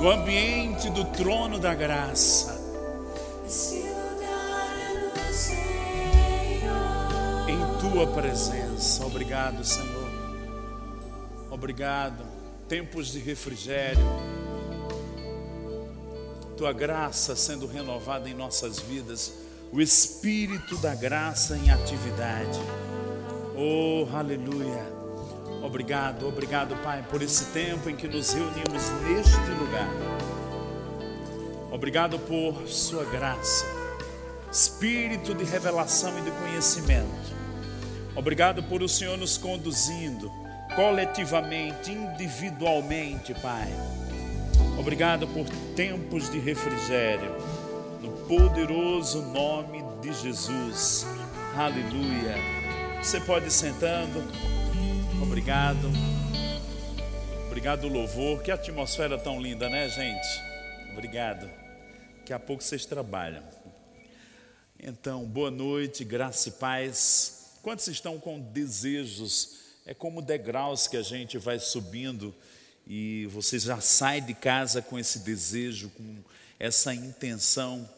no ambiente do trono da graça. Em tua presença. Obrigado, Senhor. Obrigado. Tempos de refrigério. Tua graça sendo renovada em nossas vidas. O Espírito da graça em atividade. Oh, aleluia. Obrigado, obrigado, Pai, por esse tempo em que nos reunimos neste lugar. Obrigado por Sua graça, Espírito de revelação e de conhecimento. Obrigado por o Senhor nos conduzindo coletivamente, individualmente, Pai. Obrigado por tempos de refrigério, no poderoso nome de Jesus. Aleluia. Você pode ir sentando. Obrigado. Obrigado, louvor. Que atmosfera tão linda, né, gente? Obrigado. Daqui a pouco vocês trabalham. Então, boa noite, graça e paz. Quantos estão com desejos? É como degraus que a gente vai subindo e você já sai de casa com esse desejo, com essa intenção.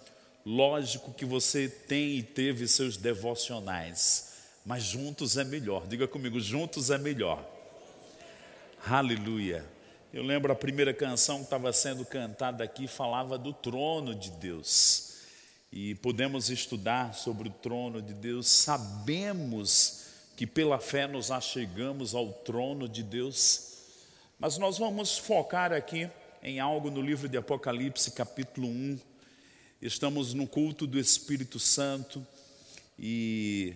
Lógico que você tem e teve seus devocionais, mas juntos é melhor. Diga comigo, juntos é melhor. Aleluia. Eu lembro a primeira canção que estava sendo cantada aqui falava do trono de Deus. E podemos estudar sobre o trono de Deus, sabemos que pela fé nos achegamos ao trono de Deus. Mas nós vamos focar aqui em algo no livro de Apocalipse, capítulo 1. Estamos no culto do Espírito Santo e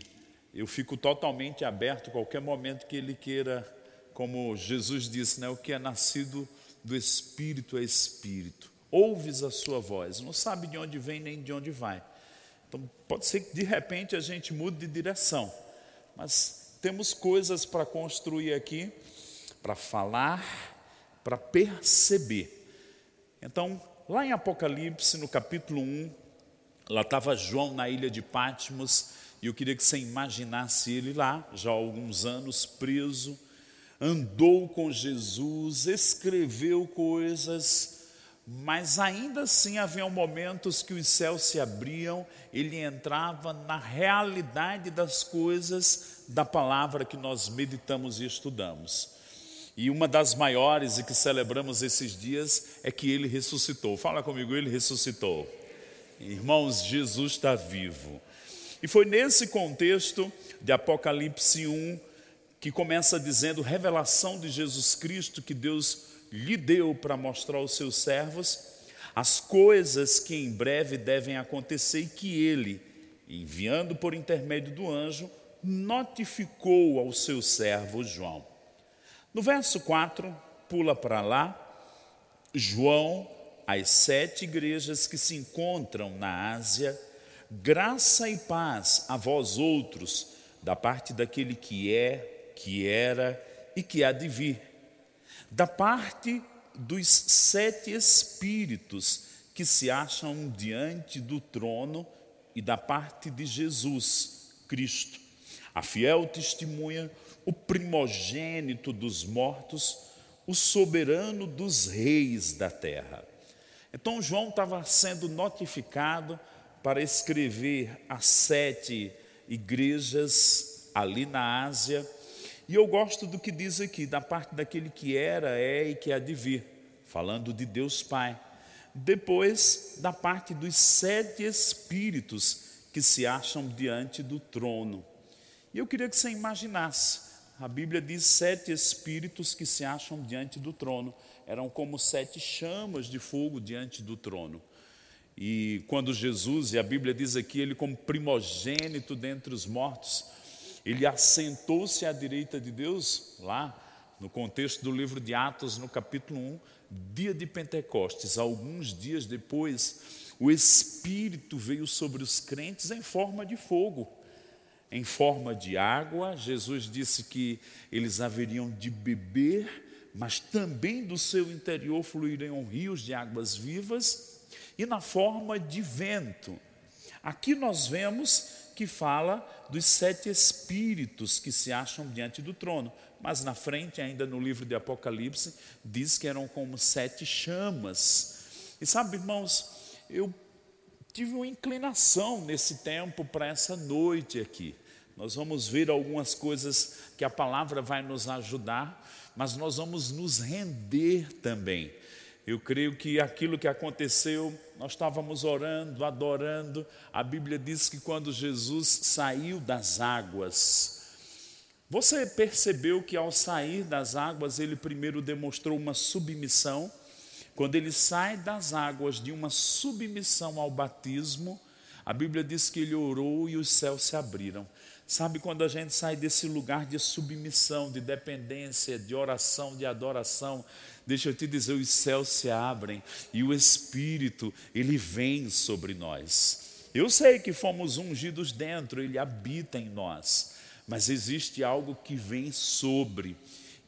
eu fico totalmente aberto a qualquer momento que ele queira, como Jesus disse, né, o que é nascido do Espírito é Espírito. Ouves a sua voz, não sabe de onde vem nem de onde vai. Então pode ser que de repente a gente mude de direção, mas temos coisas para construir aqui, para falar, para perceber. Então, lá em Apocalipse, no capítulo 1, lá estava João na ilha de Patmos, e eu queria que você imaginasse ele lá, já há alguns anos, preso, andou com Jesus, escreveu coisas, mas ainda assim haviam momentos que os céus se abriam, ele entrava na realidade das coisas da palavra que nós meditamos e estudamos. E uma das maiores e que celebramos esses dias é que ele ressuscitou. Fala comigo, ele ressuscitou. Irmãos, Jesus está vivo. E foi nesse contexto de Apocalipse 1 que começa dizendo revelação de Jesus Cristo que Deus lhe deu para mostrar aos seus servos as coisas que em breve devem acontecer e que ele, enviando por intermédio do anjo, notificou ao seu servo João. No verso 4, pula para lá, João, as sete igrejas que se encontram na Ásia, graça e paz a vós outros, da parte daquele que é, que era e que há de vir, da parte dos sete espíritos que se acham diante do trono e da parte de Jesus Cristo, a fiel testemunha, o primogênito dos mortos, o soberano dos reis da terra. Então João estava sendo notificado para escrever as sete igrejas ali na Ásia. E eu gosto do que diz aqui, da parte daquele que era, é e que há de vir, falando de Deus Pai. Depois, da parte dos sete espíritos que se acham diante do trono. E eu queria que você imaginasse, a Bíblia diz sete espíritos que se acham diante do trono, eram como sete chamas de fogo diante do trono. E quando Jesus, e a Bíblia diz aqui, ele como primogênito dentre os mortos, ele assentou-se à direita de Deus, lá no contexto do livro de Atos, no capítulo 1, dia de Pentecostes, alguns dias depois, o Espírito veio sobre os crentes em forma de fogo, em forma de água. Jesus disse que eles haveriam de beber, mas também do seu interior fluiriam rios de águas vivas, e na forma de vento. Aqui nós vemos que fala dos sete espíritos que se acham diante do trono, mas na frente, ainda no livro de Apocalipse, diz que eram como sete chamas. E sabe, irmãos, eu tive uma inclinação nesse tempo para essa noite aqui. Nós vamos ver algumas coisas que a palavra vai nos ajudar, mas nós vamos nos render também. Eu creio que aquilo que aconteceu, nós estávamos orando, adorando. A Bíblia diz que quando Jesus saiu das águas, você percebeu que ao sair das águas, ele primeiro demonstrou uma submissão. Quando ele sai das águas de uma submissão ao batismo, a Bíblia diz que ele orou e os céus se abriram. Sabe quando a gente sai desse lugar de submissão, de dependência, de oração, de adoração, deixa eu te dizer, os céus se abrem e o Espírito, ele vem sobre nós. Eu sei que fomos ungidos dentro, ele habita em nós, mas existe algo que vem sobre.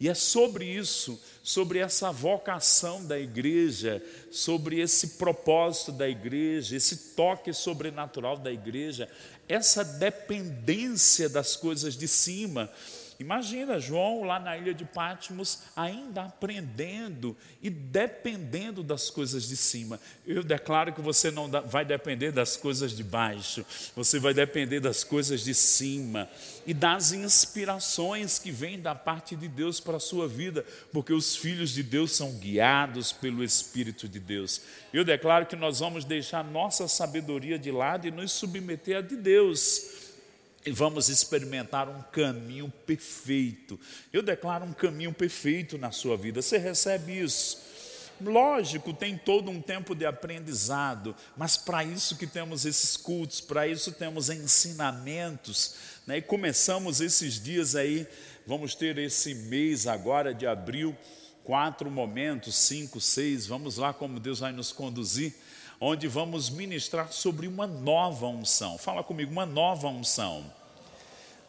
E é sobre isso, sobre essa vocação da igreja, sobre esse propósito da igreja, esse toque sobrenatural da igreja, essa dependência das coisas de cima Imagina João lá na ilha de Patmos, ainda aprendendo e dependendo das coisas de cima. Eu declaro que você não vai depender das coisas de baixo, você vai depender das coisas de cima e das inspirações que vêm da parte de Deus para a sua vida, porque os filhos de Deus são guiados pelo Espírito de Deus. Eu declaro que nós vamos deixar nossa sabedoria de lado e nos submeter a de Deus vamos experimentar um caminho perfeito. Eu declaro um caminho perfeito na sua vida. Você recebe isso? Lógico, tem todo um tempo de aprendizado, mas para isso que temos esses cultos, para isso temos ensinamentos, né? E começamos esses dias aí, vamos ter esse mês agora de abril, quatro momentos, cinco, seis, vamos lá como Deus vai nos conduzir onde vamos ministrar sobre uma nova unção. Fala comigo, uma nova unção.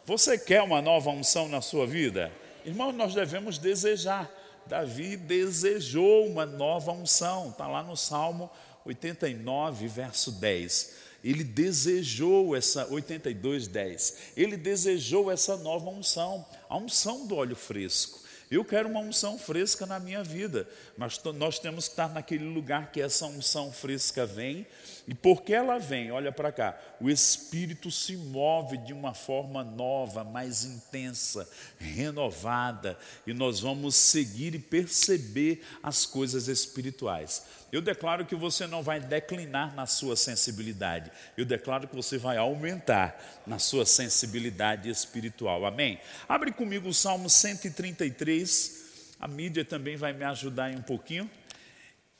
Você quer uma nova unção na sua vida? Irmão, nós devemos desejar. Davi desejou uma nova unção, está lá no Salmo 89, verso 10. Ele desejou essa, 82, 10. Ele desejou essa nova unção, a unção do óleo fresco. Eu quero uma unção fresca na minha vida, mas nós temos que estar naquele lugar que essa unção fresca vem, e porque ela vem, olha para cá, o Espírito se move de uma forma nova, mais intensa, renovada, e nós vamos seguir e perceber as coisas espirituais. Eu declaro que você não vai declinar na sua sensibilidade, eu declaro que você vai aumentar na sua sensibilidade espiritual. Amém? Abre comigo o Salmo 133, a mídia também vai me ajudar aí um pouquinho,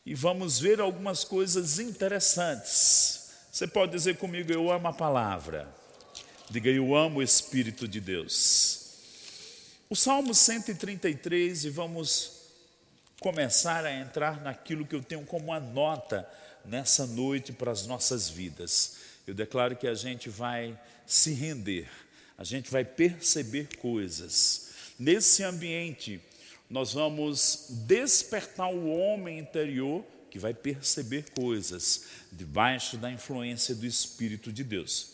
e vamos ver algumas coisas interessantes. Você pode dizer comigo, eu amo a palavra. Diga, eu amo o Espírito de Deus. O Salmo 133, e vamos começar a entrar naquilo que eu tenho como uma nota nessa noite para as nossas vidas. Eu declaro que a gente vai se render, a gente vai perceber coisas. Nesse ambiente, nós vamos despertar o homem interior que vai perceber coisas debaixo da influência do Espírito de Deus.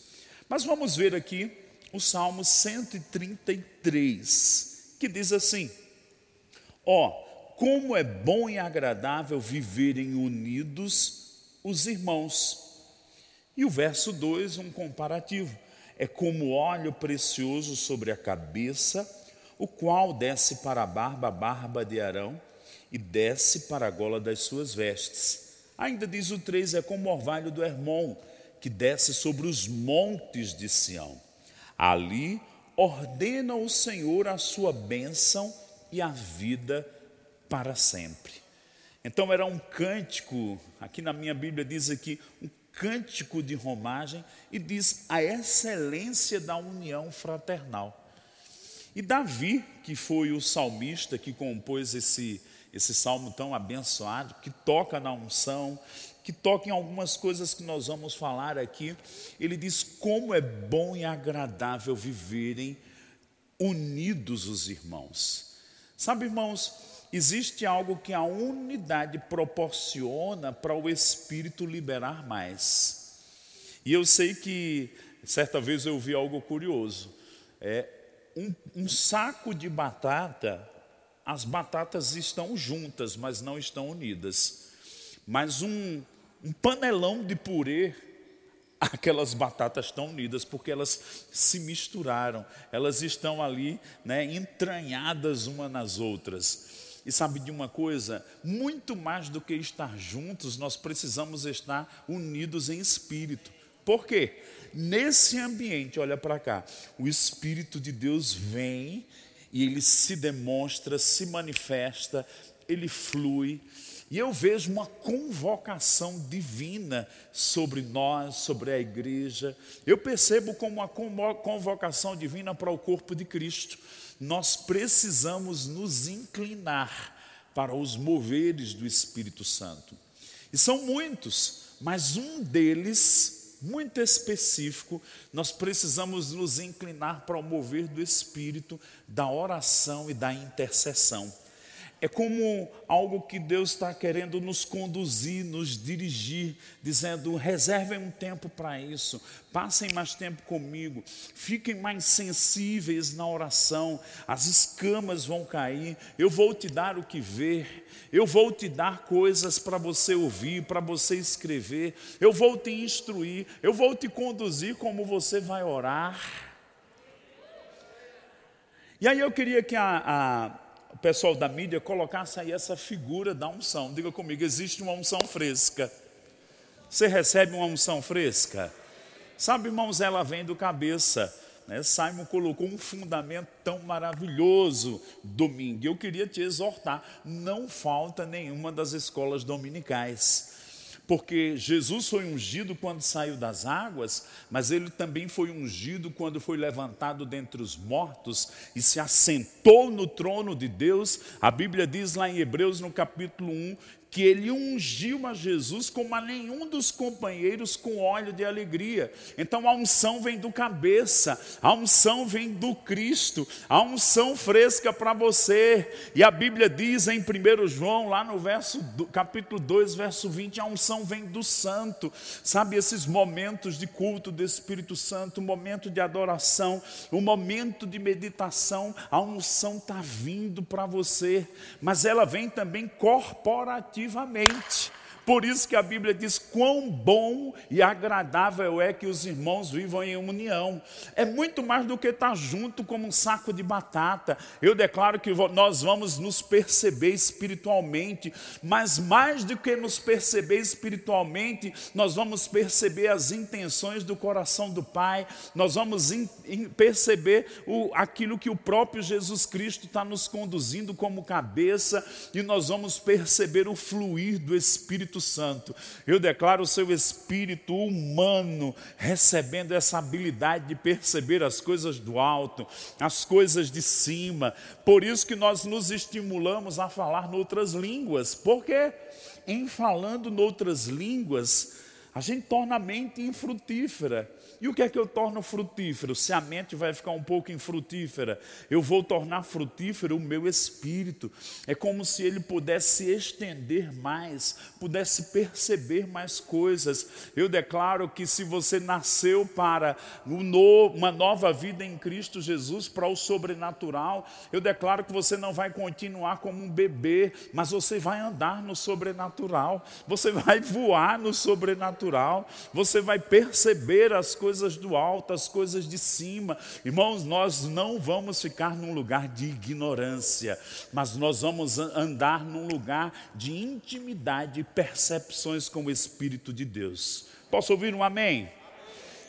Mas vamos ver aqui o Salmo 133, que diz assim: Ó, oh, como é bom e agradável viverem unidos os irmãos. E o verso 2, um comparativo. É como óleo precioso sobre a cabeça, o qual desce para a barba, a barba de Arão, e desce para a gola das suas vestes. Ainda diz o 3, é como o orvalho do Hermon, que desce sobre os montes de Sião. Ali ordena o Senhor a sua bênção e a vida para sempre. Então era um cântico, aqui na minha Bíblia diz aqui, um cântico de romagem e diz a excelência da união fraternal. E Davi, que foi o salmista que compôs esse, esse salmo tão abençoado, que toca na unção, que toca em algumas coisas que nós vamos falar aqui, ele diz como é bom e agradável viverem unidos os irmãos. Sabe, irmãos, existe algo que a unidade proporciona para o Espírito liberar mais. E eu sei que, certa vez eu ouvi algo curioso. É, um, um saco de batata, as batatas estão juntas, mas não estão unidas. Mas um, um panelão de purê, aquelas batatas estão unidas, porque elas se misturaram, elas estão ali né, entranhadas uma nas outras. E sabe de uma coisa? Muito mais do que estar juntos, nós precisamos estar unidos em espírito. Por quê? Nesse ambiente, olha para cá, o Espírito de Deus vem e ele se demonstra, se manifesta, ele flui. E eu vejo uma convocação divina sobre nós, sobre a igreja. Eu percebo como uma convocação divina para o corpo de Cristo. Nós precisamos nos inclinar para os moveres do Espírito Santo. E são muitos, mas um deles, muito específico, nós precisamos nos inclinar para o mover do Espírito, da oração e da intercessão. É como algo que Deus está querendo nos conduzir, nos dirigir, dizendo: reservem um tempo para isso, passem mais tempo comigo, fiquem mais sensíveis na oração, as escamas vão cair, eu vou te dar o que ver, eu vou te dar coisas para você ouvir, para você escrever, eu vou te instruir, eu vou te conduzir como você vai orar. E aí eu queria que a, a o pessoal da mídia colocasse aí essa figura da unção. Diga comigo, existe uma unção fresca. Você recebe uma unção fresca? Sabe, irmãos, ela vem do cabeça. Né? Simon colocou um fundamento tão maravilhoso domingo. Eu queria te exortar: não falta nenhuma das escolas dominicais porque Jesus foi ungido quando saiu das águas, mas ele também foi ungido quando foi levantado dentre os mortos e se assentou no trono de Deus. A Bíblia diz lá em Hebreus, no capítulo 1, que ele ungiu a Jesus como a nenhum dos companheiros com óleo de alegria. Então a unção vem do cabeça, a unção vem do Cristo, a unção fresca para você. E a Bíblia diz em 1 João, lá no verso capítulo 2, verso 20, a unção vem do santo. Sabe esses momentos de culto do Espírito Santo, um momento de adoração, um momento de meditação, a unção está vindo para você, mas ela vem também corporativa ativamente. Por isso que a Bíblia diz quão bom e agradável é que os irmãos vivam em união. É muito mais do que estar junto como um saco de batata. Eu declaro que nós vamos nos perceber espiritualmente, mas mais do que nos perceber espiritualmente, nós vamos perceber as intenções do coração do Pai, nós vamos in, in, perceber o, aquilo que o próprio Jesus Cristo está nos conduzindo como cabeça, e nós vamos perceber o fluir do Espírito Espírito Santo. Eu declaro o seu espírito humano recebendo essa habilidade de perceber as coisas do alto, as coisas de cima. Por isso que nós nos estimulamos a falar noutras línguas. Porque em falando noutras línguas, a gente torna a mente infrutífera. E o que é que eu torno frutífero? Se a mente vai ficar um pouco infrutífera, eu vou tornar frutífero o meu espírito. É como se ele pudesse estender mais, pudesse perceber mais coisas. Eu declaro que se você nasceu para uma nova vida em Cristo Jesus, para o sobrenatural, eu declaro que você não vai continuar como um bebê, mas você vai andar no sobrenatural, você vai voar no sobrenatural, você vai perceber as coisas coisas do alto, as coisas de cima. Irmãos, nós não vamos ficar num lugar de ignorância, mas nós vamos andar num lugar de intimidade e percepções com o Espírito de Deus. Posso ouvir um amém?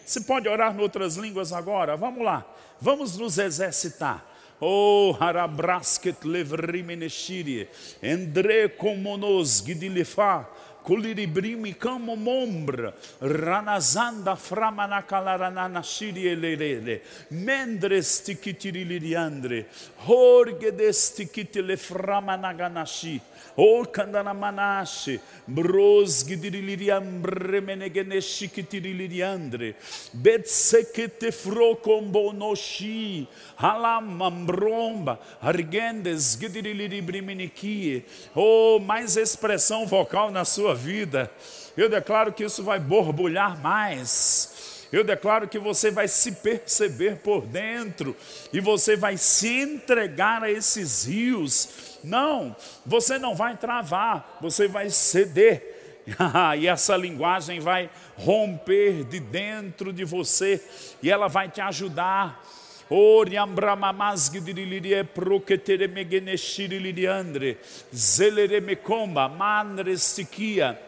Você pode orar em outras línguas agora? Vamos lá, vamos nos exercitar. Oh, harabrasket levrimeneshirie. Endre komonos gidilifa. Kuliribrimi kamo mombra, ranazanda framana kalaranana shirielele, mendres tikitiriliandre, horgedes tikitile framanaganashi, o kandanamanashi, bros gidiriliam bremenegeneshi kitiriliandre, betsekete frokombonoshi, halam ambromba, argendes gidirilibriminikie, oh, mais expressão vocal na sua vida. Eu declaro que isso vai borbulhar mais. Eu declaro que você vai se perceber por dentro e você vai se entregar a esses rios. Não, você não vai travar, você vai ceder. e essa linguagem vai romper de dentro de você e ela vai te ajudar. Stikia.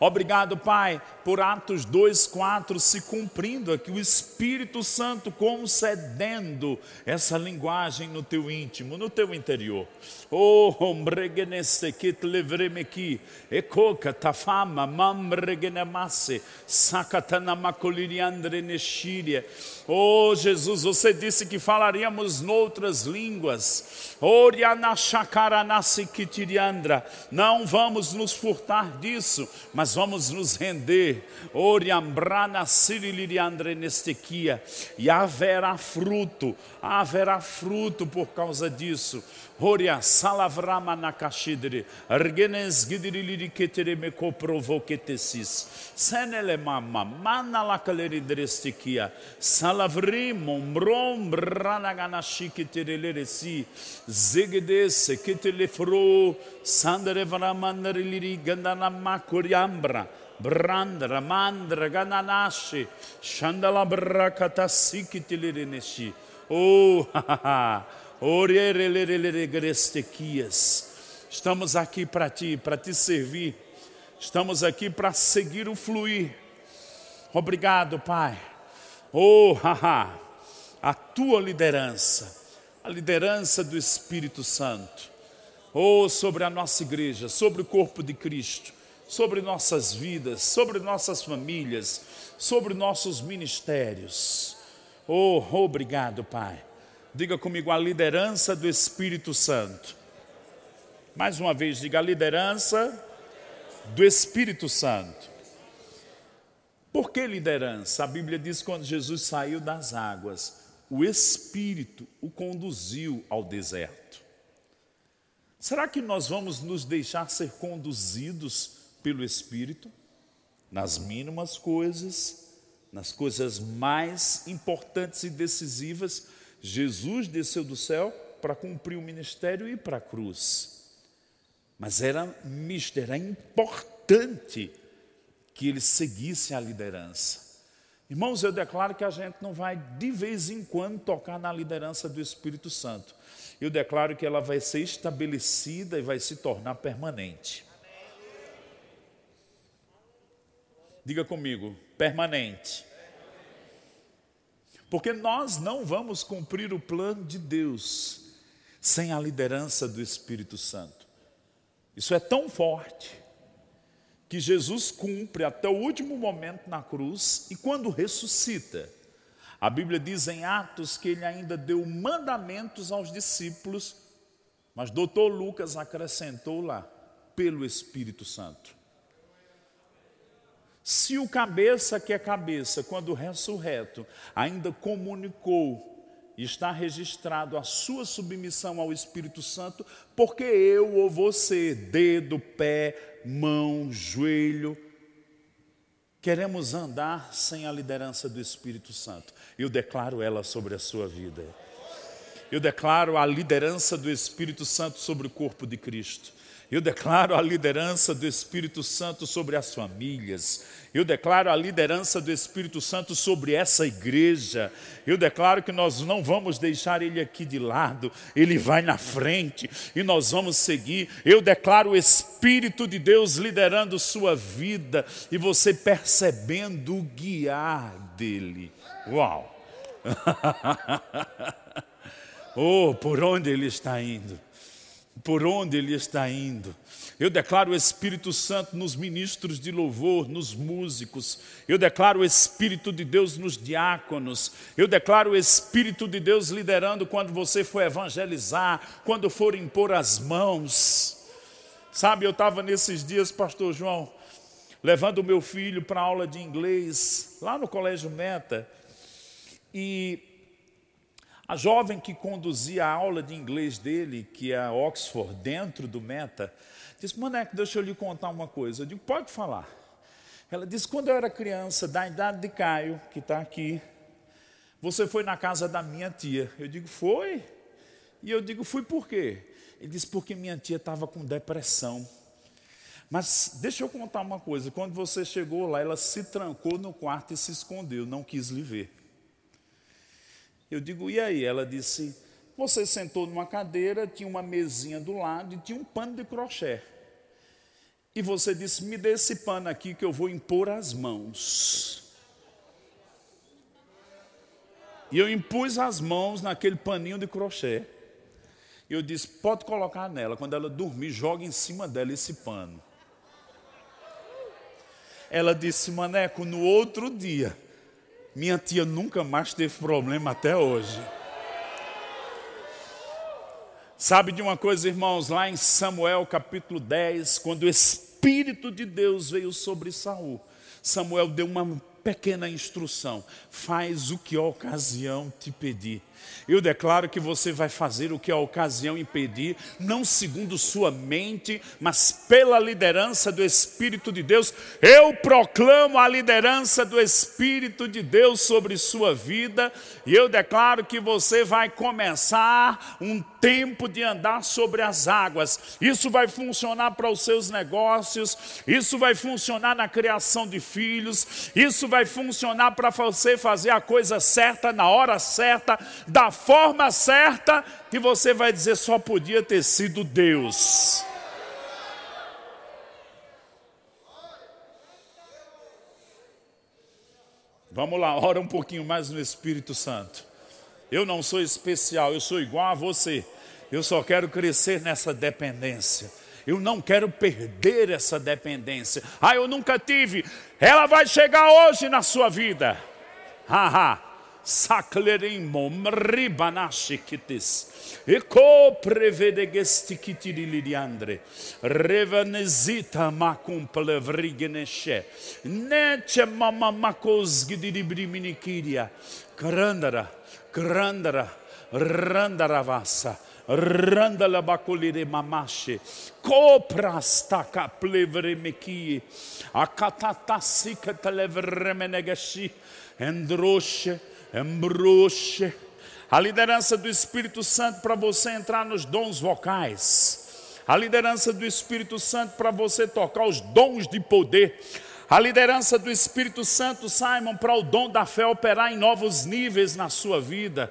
Obrigado, Pai, por Atos 2, 4 se cumprindo aqui, o Espírito Santo concedendo essa linguagem no teu íntimo, no teu interior. Oh, neshiria. Oh, Jesus, você disse que falaríamos noutras línguas. Orianachacaranasi kitiriandra. Não vamos nos furtar disso, mas vamos nos render. E haverá fruto, haverá fruto por causa disso. Horia salavrama nakashidri. Ergenes gidirili ketereme ko provoketesis. Senele mama mana la kaleri drestikia. Salavri mombrom ranagana shiketerelere si. Zegedes ketelefro sandere varamandariliri gandana makoriambra. Brandra, mandra, gananashi, shandala brakata Neshi. Oh, ha, ha, ha. Estamos aqui para ti, para te servir. Estamos aqui para seguir o fluir. Obrigado, Pai. Oh, haha, a tua liderança, a liderança do Espírito Santo. Oh, sobre a nossa igreja, sobre o corpo de Cristo, sobre nossas vidas, sobre nossas famílias, sobre nossos ministérios. Oh, obrigado, Pai. Diga comigo a liderança do Espírito Santo. Mais uma vez, diga a liderança do Espírito Santo. Por que liderança? A Bíblia diz que quando Jesus saiu das águas, o Espírito o conduziu ao deserto. Será que nós vamos nos deixar ser conduzidos pelo Espírito? Nas mínimas coisas, nas coisas mais importantes e decisivas, Jesus desceu do céu para cumprir o ministério e para a cruz. Mas era mister, era importante que ele seguisse a liderança. Irmãos, eu declaro que a gente não vai de vez em quando tocar na liderança do Espírito Santo. Eu declaro que ela vai ser estabelecida e vai se tornar permanente. Diga comigo, permanente. Porque nós não vamos cumprir o plano de Deus sem a liderança do Espírito Santo. Isso é tão forte que Jesus cumpre até o último momento na cruz e quando ressuscita, a Bíblia diz em Atos que ele ainda deu mandamentos aos discípulos, mas doutor Lucas acrescentou lá, pelo Espírito Santo. Se o cabeça que é cabeça, quando ressurreto, ainda comunicou está registrado a sua submissão ao Espírito Santo, porque eu ou você, dedo, pé, mão, joelho, queremos andar sem a liderança do Espírito Santo. Eu declaro ela sobre a sua vida. Eu declaro a liderança do Espírito Santo sobre o corpo de Cristo. Eu declaro a liderança do Espírito Santo sobre as famílias. Eu declaro a liderança do Espírito Santo sobre essa igreja. Eu declaro que nós não vamos deixar ele aqui de lado. Ele vai na frente e nós vamos seguir. Eu declaro o Espírito de Deus liderando sua vida e você percebendo o guiar dele. Uau! Oh, por onde ele está indo? Por onde ele está indo? Eu declaro o Espírito Santo nos ministros de louvor, nos músicos. Eu declaro o Espírito de Deus nos diáconos. Eu declaro o Espírito de Deus liderando quando você for evangelizar, quando for impor as mãos. Sabe, eu estava nesses dias, Pastor João, levando o meu filho para aula de inglês, lá no Colégio Meta. E a jovem que conduzia a aula de inglês dele, que é a Oxford, dentro do Meta, disse: Moneco, deixa eu lhe contar uma coisa. Eu digo: pode falar. Ela disse: quando eu era criança, da idade de Caio, que está aqui, você foi na casa da minha tia. Eu digo: foi. E eu digo: fui por quê? Ele disse: porque minha tia estava com depressão. Mas deixa eu contar uma coisa: quando você chegou lá, ela se trancou no quarto e se escondeu, não quis lhe ver. Eu digo: e aí? Ela disse: você sentou numa cadeira, tinha uma mesinha do lado e tinha um pano de crochê. E você disse: me dê esse pano aqui que eu vou impor as mãos. E eu impus as mãos naquele paninho de crochê. E eu disse: pode colocar nela. Quando ela dormir, joga em cima dela esse pano. Ela disse: Maneco, no outro dia, minha tia nunca mais teve problema até hoje. Sabe de uma coisa, irmãos, lá em Samuel capítulo 10, quando o Espírito de Deus veio sobre Saul, Samuel deu uma pequena instrução: faz o que a ocasião te pedir. Eu declaro que você vai fazer o que a ocasião impedir, não segundo sua mente, mas pela liderança do Espírito de Deus. Eu proclamo a liderança do Espírito de Deus sobre sua vida, e eu declaro que você vai começar um tempo de andar sobre as águas. Isso vai funcionar para os seus negócios, isso vai funcionar na criação de filhos, isso vai funcionar para você fazer a coisa certa na hora certa da forma certa, que você vai dizer só podia ter sido Deus. Vamos lá, ora um pouquinho mais no Espírito Santo. Eu não sou especial, eu sou igual a você. Eu só quero crescer nessa dependência. Eu não quero perder essa dependência. Ah, eu nunca tive. Ela vai chegar hoje na sua vida. Haha saclerimum ribanashe kitis. e Eco prevede gestichitiri lidiandre. Revenezita macum plevrigeneshe. Nece mama macos gidiribriminikiria. Crandara, crandara, randaravasa. Randa la bacolire mamașe, copra sta ca plevre mechie, a catata si că te le vreme negăși, îndroșe, embruxe. A liderança do Espírito Santo para você entrar nos dons vocais. A liderança do Espírito Santo para você tocar os dons de poder. A liderança do Espírito Santo, Simon, para o dom da fé operar em novos níveis na sua vida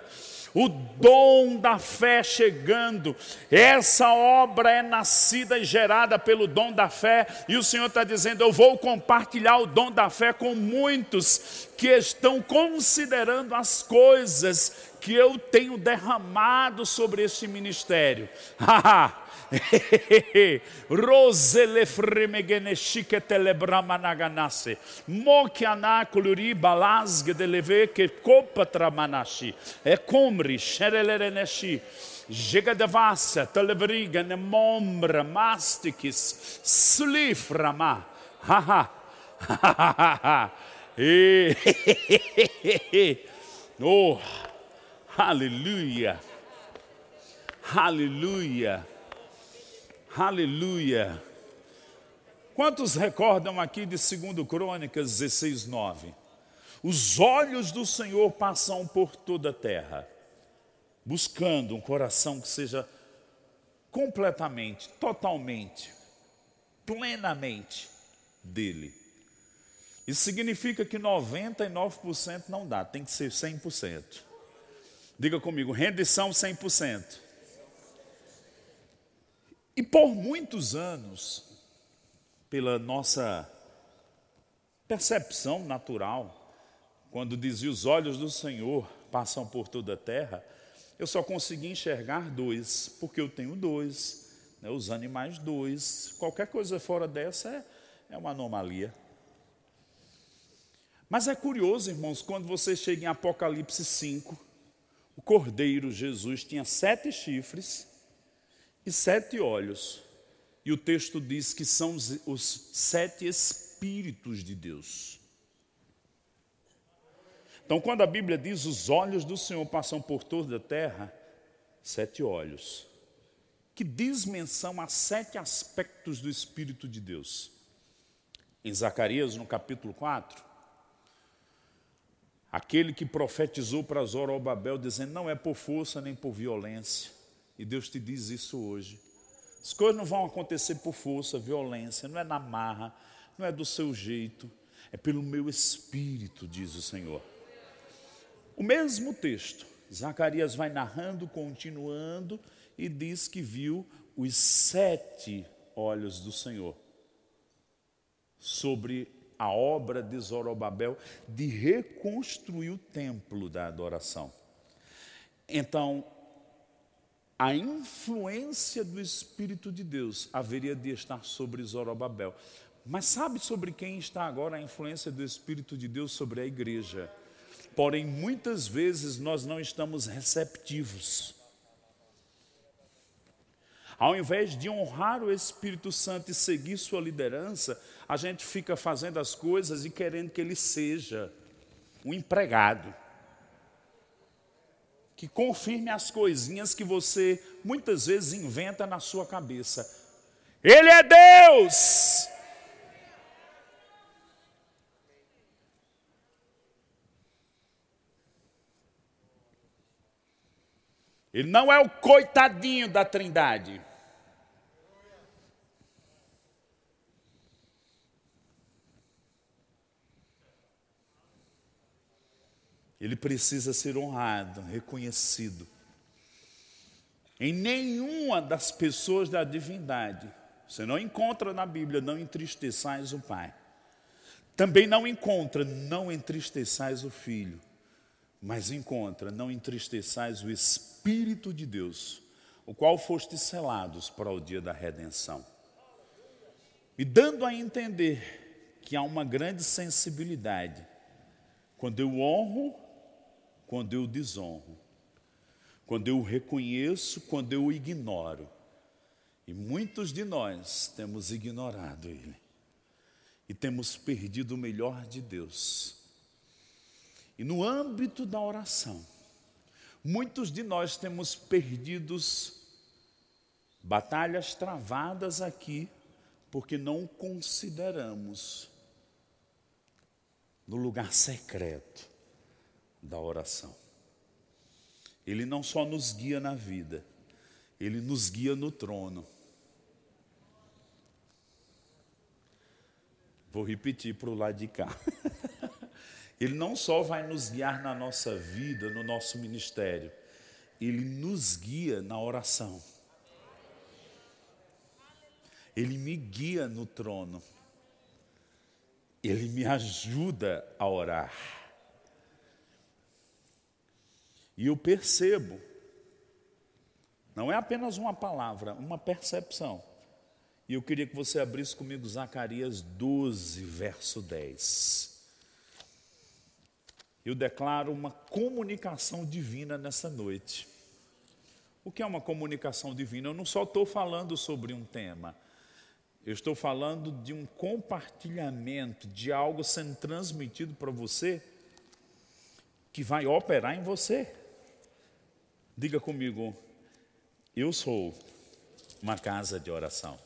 o dom da fé chegando. Essa obra é nascida e gerada pelo dom da fé, e o Senhor está dizendo: Eu vou compartilhar o dom da fé com muitos que estão considerando as coisas que eu tenho derramado sobre este ministério. Rosele fremegeneshike telebramanaganasse. Mokianakuluri balasge deleve que copa tramanashi. E comri sherelereneshi. Jegadavasa telebriga ne mombra mastikis. Sliframa. Ha ha ha. Oh, aleluia. Aleluia. Aleluia. Quantos recordam aqui de 2 Crônicas 16, 9? Os olhos do Senhor passam por toda a terra, buscando um coração que seja completamente, totalmente, plenamente dele. Isso significa que 99% não dá, tem que ser 100%. Diga comigo, rendição 100%. E por muitos anos, pela nossa percepção natural, quando dizia os olhos do Senhor passam por toda a terra, eu só consegui enxergar dois, porque eu tenho dois, né, os animais dois. Qualquer coisa fora dessa é, é uma anomalia. Mas é curioso, irmãos, quando você chega em Apocalipse 5, o cordeiro Jesus tinha sete chifres e sete olhos. E o texto diz que são os, sete espíritos de Deus. Então, quando a Bíblia diz os olhos do Senhor passam por toda a terra, sete olhos, que diz menção a sete aspectos do Espírito de Deus. Em Zacarias, no capítulo 4, aquele que profetizou para Zorobabel, dizendo: Não é por força nem por violência, e Deus te diz isso hoje. As coisas não vão acontecer por força, violência, não é na marra, não é do seu jeito, é pelo meu espírito, diz o Senhor. O mesmo texto, Zacarias vai narrando, continuando, e diz que viu os sete olhos do Senhor sobre a obra de Zorobabel de reconstruir o templo da adoração. Então, a influência do Espírito de Deus haveria de estar sobre Zorobabel. Mas sabe sobre quem está agora a influência do Espírito de Deus sobre a igreja? Porém, muitas vezes nós não estamos receptivos. Ao invés de honrar o Espírito Santo e seguir sua liderança, a gente fica fazendo as coisas e querendo que ele seja um empregado. Que confirme as coisinhas que você muitas vezes inventa na sua cabeça. Ele é Deus! Ele não é o coitadinho da trindade. Ele precisa ser honrado, reconhecido. Em nenhuma das pessoas da divindade, você não encontra na Bíblia, não entristeçais o Pai. Também não encontra, não entristeçais o Filho mas encontra, não entristeçais o Espírito de Deus, o qual foste selados para o dia da redenção. E dando a entender que há uma grande sensibilidade quando eu honro, quando eu desonro, quando eu reconheço, quando eu ignoro. E muitos de nós temos ignorado Ele e temos perdido o melhor de Deus e no âmbito da oração, muitos de nós temos perdidos batalhas travadas aqui, porque não consideramos no lugar secreto da oração. Ele não só nos guia na vida, ele nos guia no trono. Vou repetir para o lado de cá. Ele não só vai nos guiar na nossa vida, no nosso ministério, ele nos guia na oração. Ele me guia no trono. Ele me ajuda a orar. E eu percebo, não é apenas uma palavra, uma percepção. E eu queria que você abrisse comigo Zacarias 12, verso 10 eu declaro uma comunicação divina nessa noite. O que é uma comunicação divina? Eu não só estou falando sobre um tema, eu estou falando de um compartilhamento, de algo sendo transmitido para você, que vai operar em você. Diga comigo, eu sou uma casa de oração.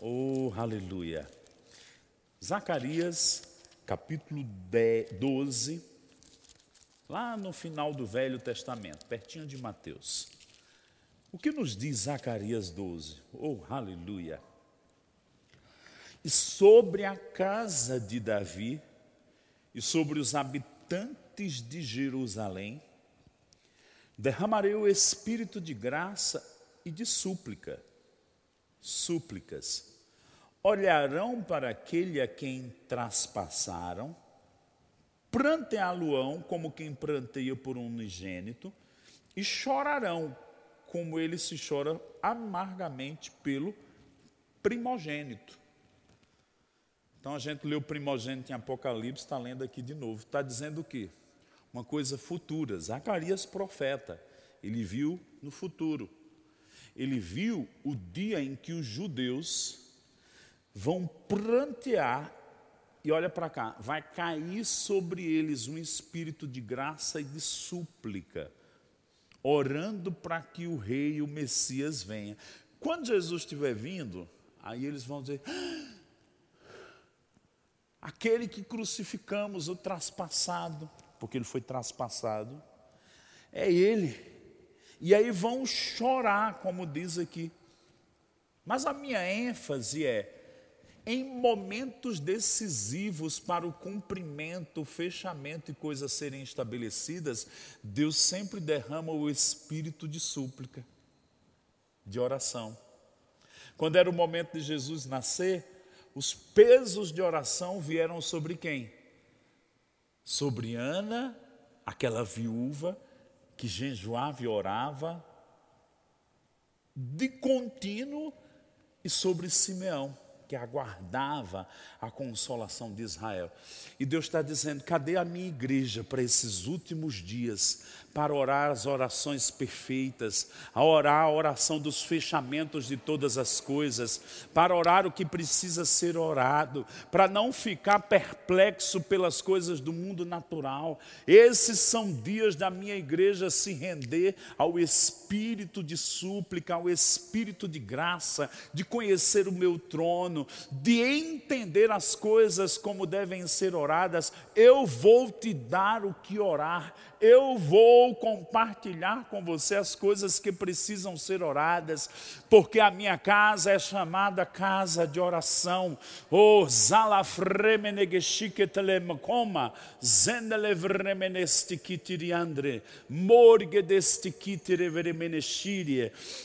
Oh, aleluia. Zacarias, capítulo 12, lá no final do Velho Testamento, pertinho de Mateus. O que nos diz Zacarias 12? Oh, aleluia! E sobre a casa de Davi e sobre os habitantes de Jerusalém, derramarei o espírito de graça e de súplica. Súplicas. Olharão para aquele a quem traspassaram pranteá-lo-ão como quem pranteia por um unigênito, e chorarão, como ele se chora amargamente pelo primogênito. Então a gente leu primogênito em Apocalipse, está lendo aqui de novo. Está dizendo o quê? Uma coisa futura. Zacarias, profeta, ele viu no futuro. Ele viu o dia em que os judeus vão prantear, e olha para cá, vai cair sobre eles um espírito de graça e de súplica, orando para que o rei, o Messias, venha. Quando Jesus estiver vindo, aí eles vão dizer: "Ah, aquele que crucificamos, o traspassado, porque ele foi traspassado, é ele. E aí vão chorar, como diz aqui. Mas a minha ênfase é em momentos decisivos para o cumprimento, o fechamento e coisas serem estabelecidas, Deus sempre derrama o espírito de súplica, de oração. Quando era o momento de Jesus nascer, os pesos de oração vieram sobre quem? Sobre Ana, aquela viúva que jejuava e orava de contínuo, e sobre Simeão, que aguardava a consolação de Israel. E Deus está dizendo: cadê a minha igreja para esses últimos dias, para orar as orações perfeitas, a orar a oração dos fechamentos de todas as coisas, para orar o que precisa ser orado, para não ficar perplexo pelas coisas do mundo natural. Esses são dias da minha igreja se render ao espírito de súplica, ao espírito de graça, de conhecer o meu trono, de entender as coisas como devem ser oradas. Eu vou te dar o que orar eu vou compartilhar com você as coisas que precisam ser oradas, porque a minha casa é chamada casa de oração. Oh.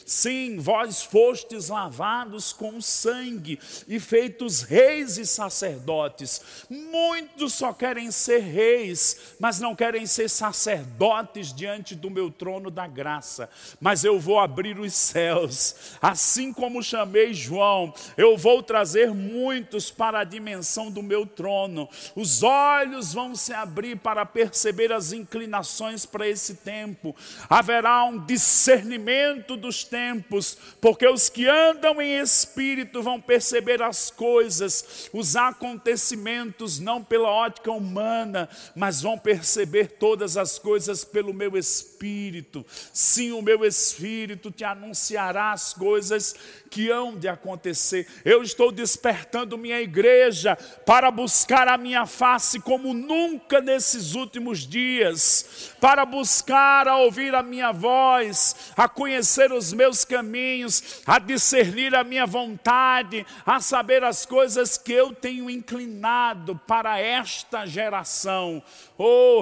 Sim, vós fostes lavados com sangue e feitos reis e sacerdotes. Muitos só querem ser reis, mas não querem ser sacerdotes sacerdotes diante do meu trono da graça, mas eu vou abrir os céus, assim como chamei João, eu vou trazer muitos para a dimensão do meu trono. Os olhos vão se abrir para perceber as inclinações para esse tempo. Haverá um discernimento dos tempos, porque os que andam em espírito vão perceber as coisas, os acontecimentos não pela ótica humana, mas vão perceber todas as coisas pelo meu espírito. Sim, o meu espírito te anunciará as coisas que hão de acontecer. Eu estou despertando minha igreja para buscar a minha face como nunca nesses últimos dias, para buscar a ouvir a minha voz, a conhecer os meus caminhos, a discernir a minha vontade, a saber as coisas que eu tenho inclinado para esta geração. Oh,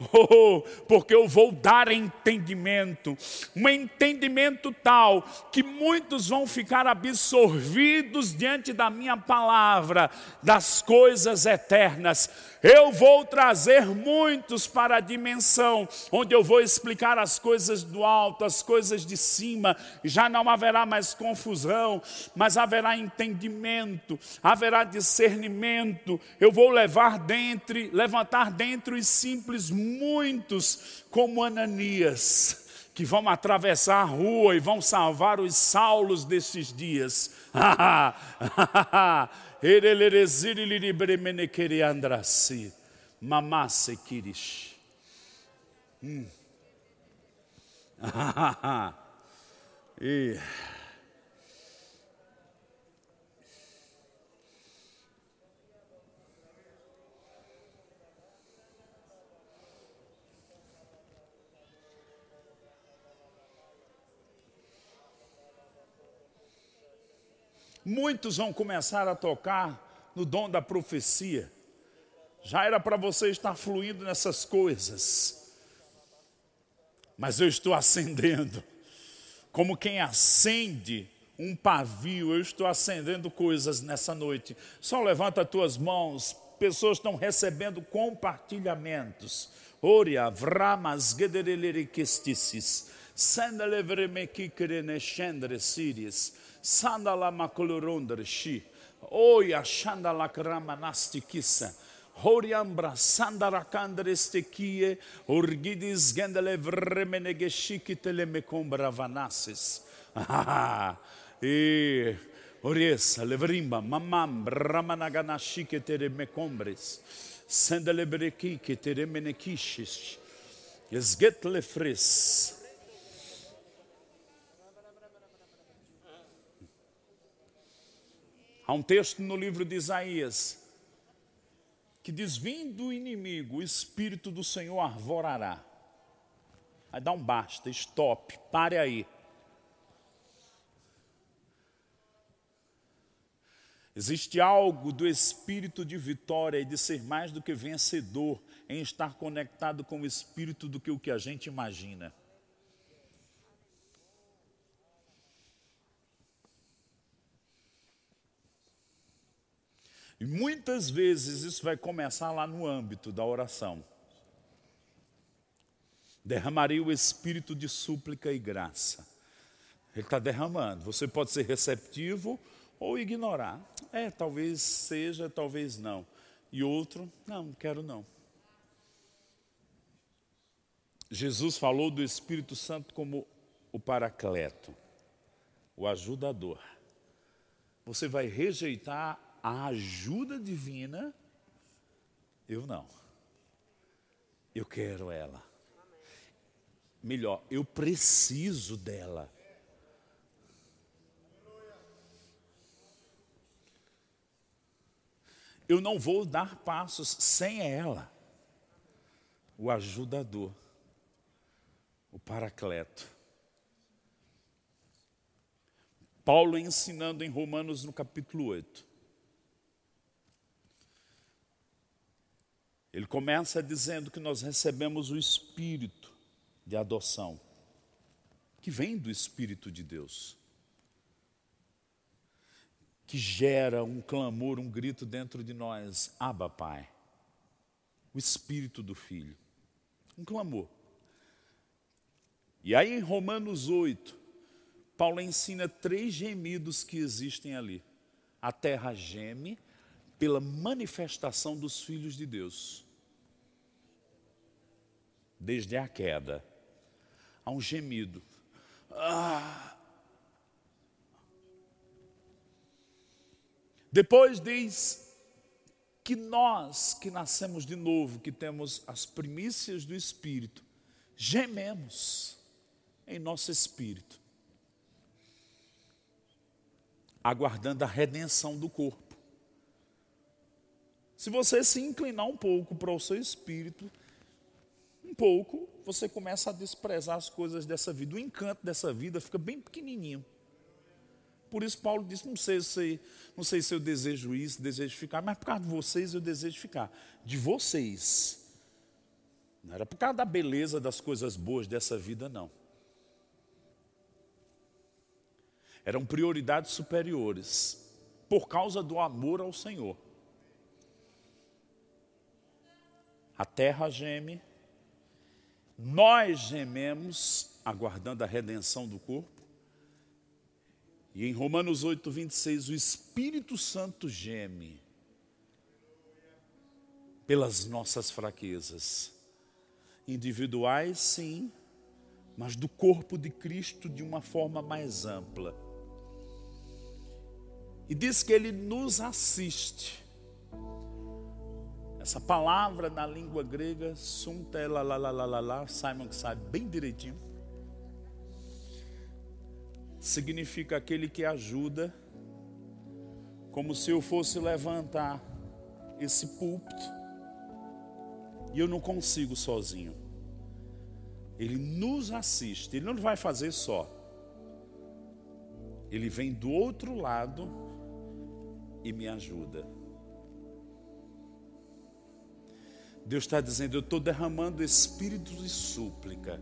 Oh, porque eu vou dar entendimento, um entendimento tal que muitos vão ficar absorvidos diante da minha palavra, das coisas eternas. Eu vou trazer muitos para a dimensão onde eu vou explicar as coisas do alto, as coisas de cima. Já não haverá mais confusão, mas haverá entendimento, haverá discernimento. Eu vou levar dentre, levantar dentre os simples muitos como Ananias que vão atravessar a rua e vão salvar os saulos desses dias. Mamasse kirish. Hum. Muitos vão começar a tocar no dom da profecia. Já era para você estar fluindo nessas coisas. Mas eu estou acendendo. Como quem acende um pavio, eu estou acendendo coisas nessa noite. Só levanta as tuas mãos. Pessoas estão recebendo compartilhamentos. Oria, vramas, gedereleriquestices. Sandalevremekikere shendre siris. Sandala makulurundre shi. Oia, shandala kramanastikissa. Horiambra sandarakandre stekie. Orgidis gendele vremenegeshikitele mekombra vanasis. Ah, e Oriesa, levrimba, mamam, ramanaganashike que tere mecombres, sendelebreki que tere menekishis, Há um texto no livro de Isaías que diz: Vindo o inimigo, o Espírito do Senhor arvorará. Aí dá um basta, stop, pare aí. Existe algo do espírito de vitória e de ser mais do que vencedor em estar conectado com o espírito do que o que a gente imagina. E muitas vezes isso vai começar lá no âmbito da oração. Derramaria o espírito de súplica e graça. Ele está derramando. Você pode ser receptivo ou ignorar. É, talvez seja, talvez não. E outro, não, quero não. Jesus falou do Espírito Santo como o paracleto, o ajudador. Você vai rejeitar a ajuda divina? Eu não. Eu quero ela. Melhor, eu preciso dela. eu não vou dar passos sem ela. O ajudador, o paracleto. Paulo ensinando em Romanos no capítulo 8. Ele começa dizendo que nós recebemos o espírito de adoção, que vem do Espírito de Deus que gera um clamor, um grito dentro de nós: Abba, Pai. O espírito do filho. Um clamor. E aí em Romanos 8, Paulo ensina três gemidos que existem ali. A terra geme pela manifestação dos filhos de Deus. Desde a queda. Há um gemido. Ah, Depois diz que nós que nascemos de novo, que temos as primícias do Espírito, gememos em nosso espírito, aguardando a redenção do corpo. Se você se inclinar um pouco para o seu espírito, um pouco, você começa a desprezar as coisas dessa vida. O encanto dessa vida fica bem pequenininho. Por isso Paulo disse, não sei, se, não sei se eu desejo isso, desejo ficar, mas por causa de vocês eu desejo ficar. De vocês. Não era por causa da beleza das coisas boas dessa vida, não. Eram prioridades superiores, por causa do amor ao Senhor. A terra geme, nós gememos, aguardando a redenção do corpo. E em Romanos 8, 26, o Espírito Santo geme pelas nossas fraquezas. Individuais, sim, mas do corpo de Cristo de uma forma mais ampla. E diz que ele nos assiste. Essa palavra na língua grega, sunta, la, la, la, la, la, Simon que sabe bem direitinho significa aquele que ajuda, como se eu fosse levantar esse púlpito e eu não consigo sozinho. Ele nos assiste, ele não vai fazer só. Ele vem do outro lado e me ajuda. Deus está dizendo: Eu estou derramando espírito de súplica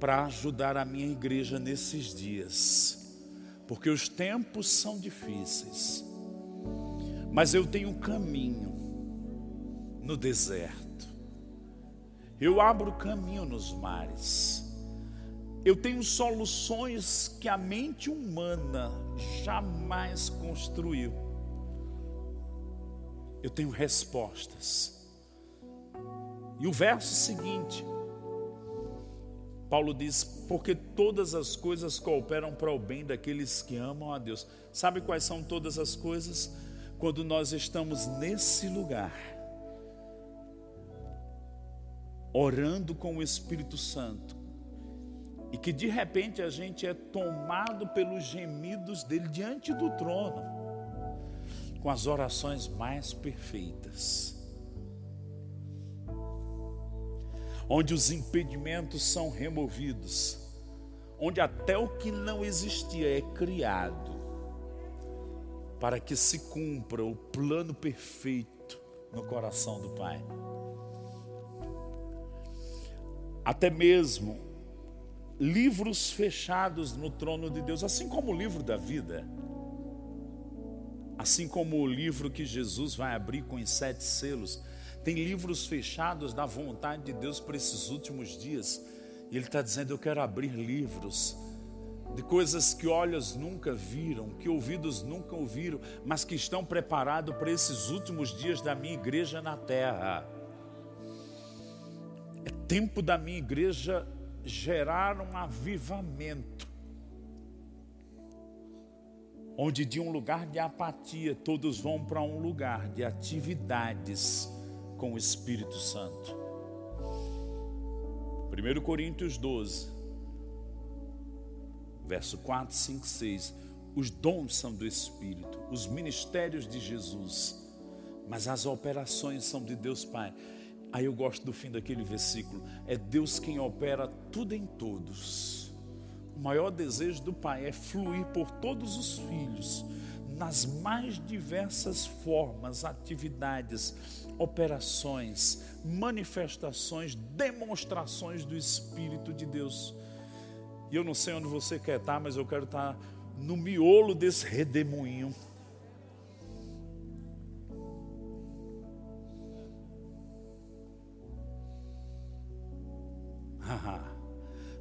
para ajudar a minha igreja nesses dias, porque os tempos são difíceis, mas eu tenho caminho no deserto, eu abro caminho nos mares, eu tenho soluções que a mente humana jamais construiu. Eu tenho respostas. E o verso seguinte, Paulo diz: Porque todas as coisas cooperam para o bem daqueles que amam a Deus. Sabe quais são todas as coisas? Quando nós estamos nesse lugar, orando com o Espírito Santo, e que de repente a gente é tomado pelos gemidos dele diante do trono, com as orações mais perfeitas, onde os impedimentos são removidos, onde até o que não existia é criado, para que se cumpra o plano perfeito no coração do Pai. Até mesmo livros fechados no trono de Deus, assim como o livro da vida, assim como o livro que Jesus vai abrir com os sete selos, tem livros fechados da vontade de Deus para esses últimos dias. E Ele está dizendo: Eu quero abrir livros de coisas que olhos nunca viram, que ouvidos nunca ouviram, mas que estão preparados para esses últimos dias da minha igreja na terra. É tempo da minha igreja gerar um avivamento, onde de um lugar de apatia todos vão para um lugar de atividades com o Espírito Santo. 1 Coríntios 12, verso 4, 5, 6. Os dons são do Espírito, os ministérios de Jesus, mas as operações são de Deus Pai. Aí eu gosto do fim daquele versículo. É Deus quem opera tudo em todos. O maior desejo do Pai é fluir por todos os filhos, nas mais diversas formas, atividades, operações, manifestações, demonstrações do Espírito de Deus. E eu não sei onde você quer estar, mas eu quero estar no miolo desse redemoinho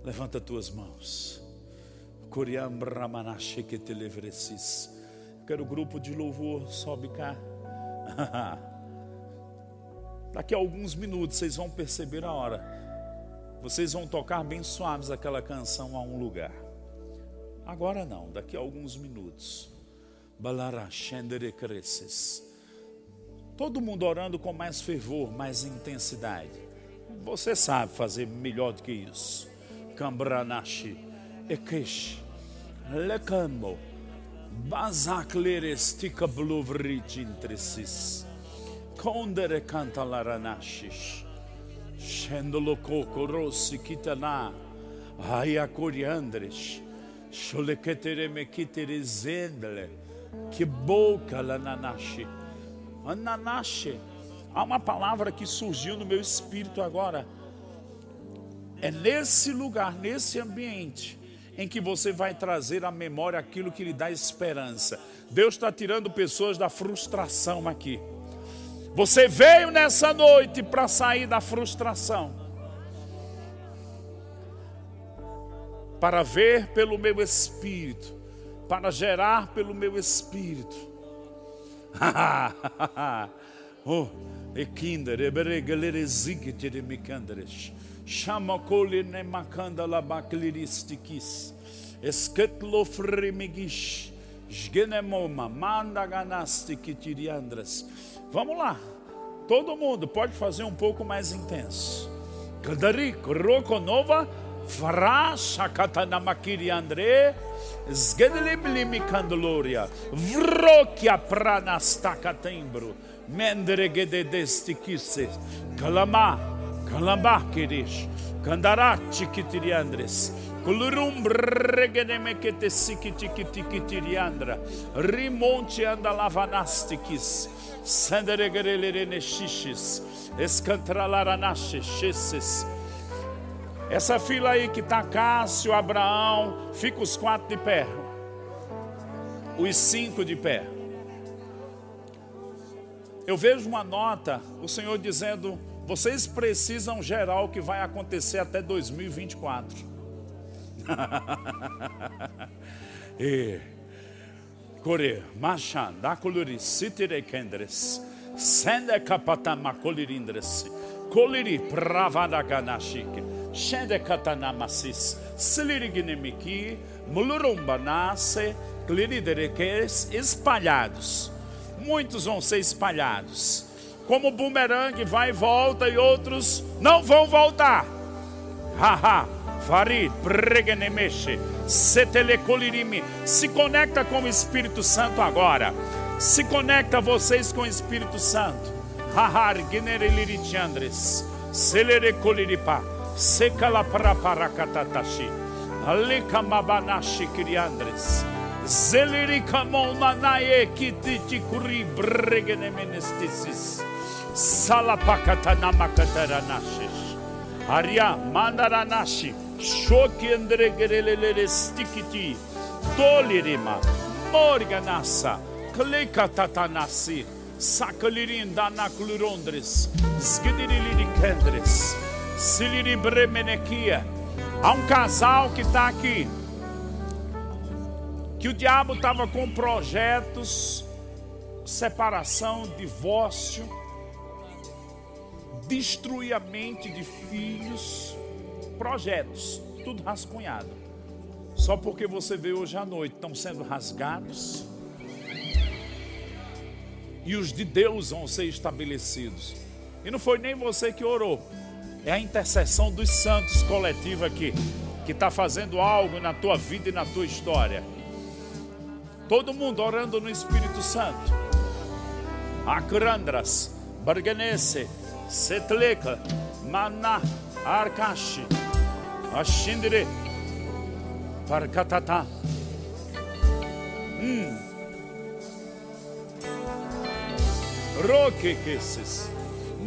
Levanta tuas mãos. Quero o grupo de louvor, sobe cá. Daqui a alguns minutos vocês vão perceber a hora. Vocês vão tocar bem suaves aquela canção a um lugar. Agora não, daqui a alguns minutos. Todo mundo orando com mais fervor, mais intensidade. Você sabe fazer melhor do que isso. Cambranashi, Ekesh, Lecamo, Bazakleres Tikabluvrich intresis, Kondere cantalaranashish, Scendolo coco rossi kitana, Aya coriandres, Sholeketere mekitere zendele, que boca lananashi, ananashi. Há uma palavra que surgiu no meu espírito agora é nesse lugar, nesse ambiente, em que você vai trazer à memória aquilo que lhe dá esperança. Deus está tirando pessoas da frustração aqui. Você veio nessa noite para sair da frustração, para ver pelo meu espírito, para gerar pelo meu espírito. oh, ekinder, eberegalerezig, tiremikanderesh. Shamakoli ne makanda la bakliristikis. Esketlo fremigish. Sgenemoma. Manda. Vamos lá. Todo mundo pode fazer um pouco mais intenso. Kadari, Rokonova, Fra, Shakatanamakiri Andre, Sgedelimlimi Candeloria, Vrokia Pranastakatembro, Mendregedestikisse, Kalama, Kalambakirish, Kandarati Kitiriandres, te sikitikitikitiriandra. Rimonte anda Essa fila aí que tá Cássio, Abraão, fica os quatro de pé. Os cinco de pé. Eu vejo uma nota, o Senhor dizendo: vocês precisam gerar o que vai acontecer até 2024. e Core, Mashan, Dakuluri, Sitire Kendres, Sende Kapatama Kolirindres, Koliri Pravada Ganashik, Shende Katanamasis, Siliriginimiki, Mulurumbanase, Cliridereques, espalhados. Muitos vão ser espalhados. Como bumerangue, vai e volta, e outros não vão voltar. Haha. Farid, Pregenemeshe, Setelecolirimi. Se conecta com o Espírito Santo agora. Se conecta vocês com o Espírito Santo. Hahar, Generelirichandres, Selerecoliripa, Secalapraparacatatashi, Alikamabanashi Kiriandres, Zelirikamomanae Kititikuri, Bregenemenestisis, Salapakatanamakataranashi. Aria mandaranashi. Shoki andregerelele stikiti. Dolirima. Morganasa kleka tatanasi. Sakalirin danaklurondres zgidiriliri kendres. Siliri bremenekia há um casal que está aqui que o diabo estava com projetos separação divórcio destruir a mente de filhos, projetos, tudo rascunhado. Só porque você veio hoje à noite, estão sendo rasgados. E os de Deus vão ser estabelecidos. E não foi nem você que orou, é a intercessão dos santos coletiva aqui, que está fazendo algo na tua vida e na tua história. Todo mundo orando no Espírito Santo. Akrandras, Barganese, Setleka, Mana, Arkashi, Ashindire, Parkatata. Hum. Rokekeses,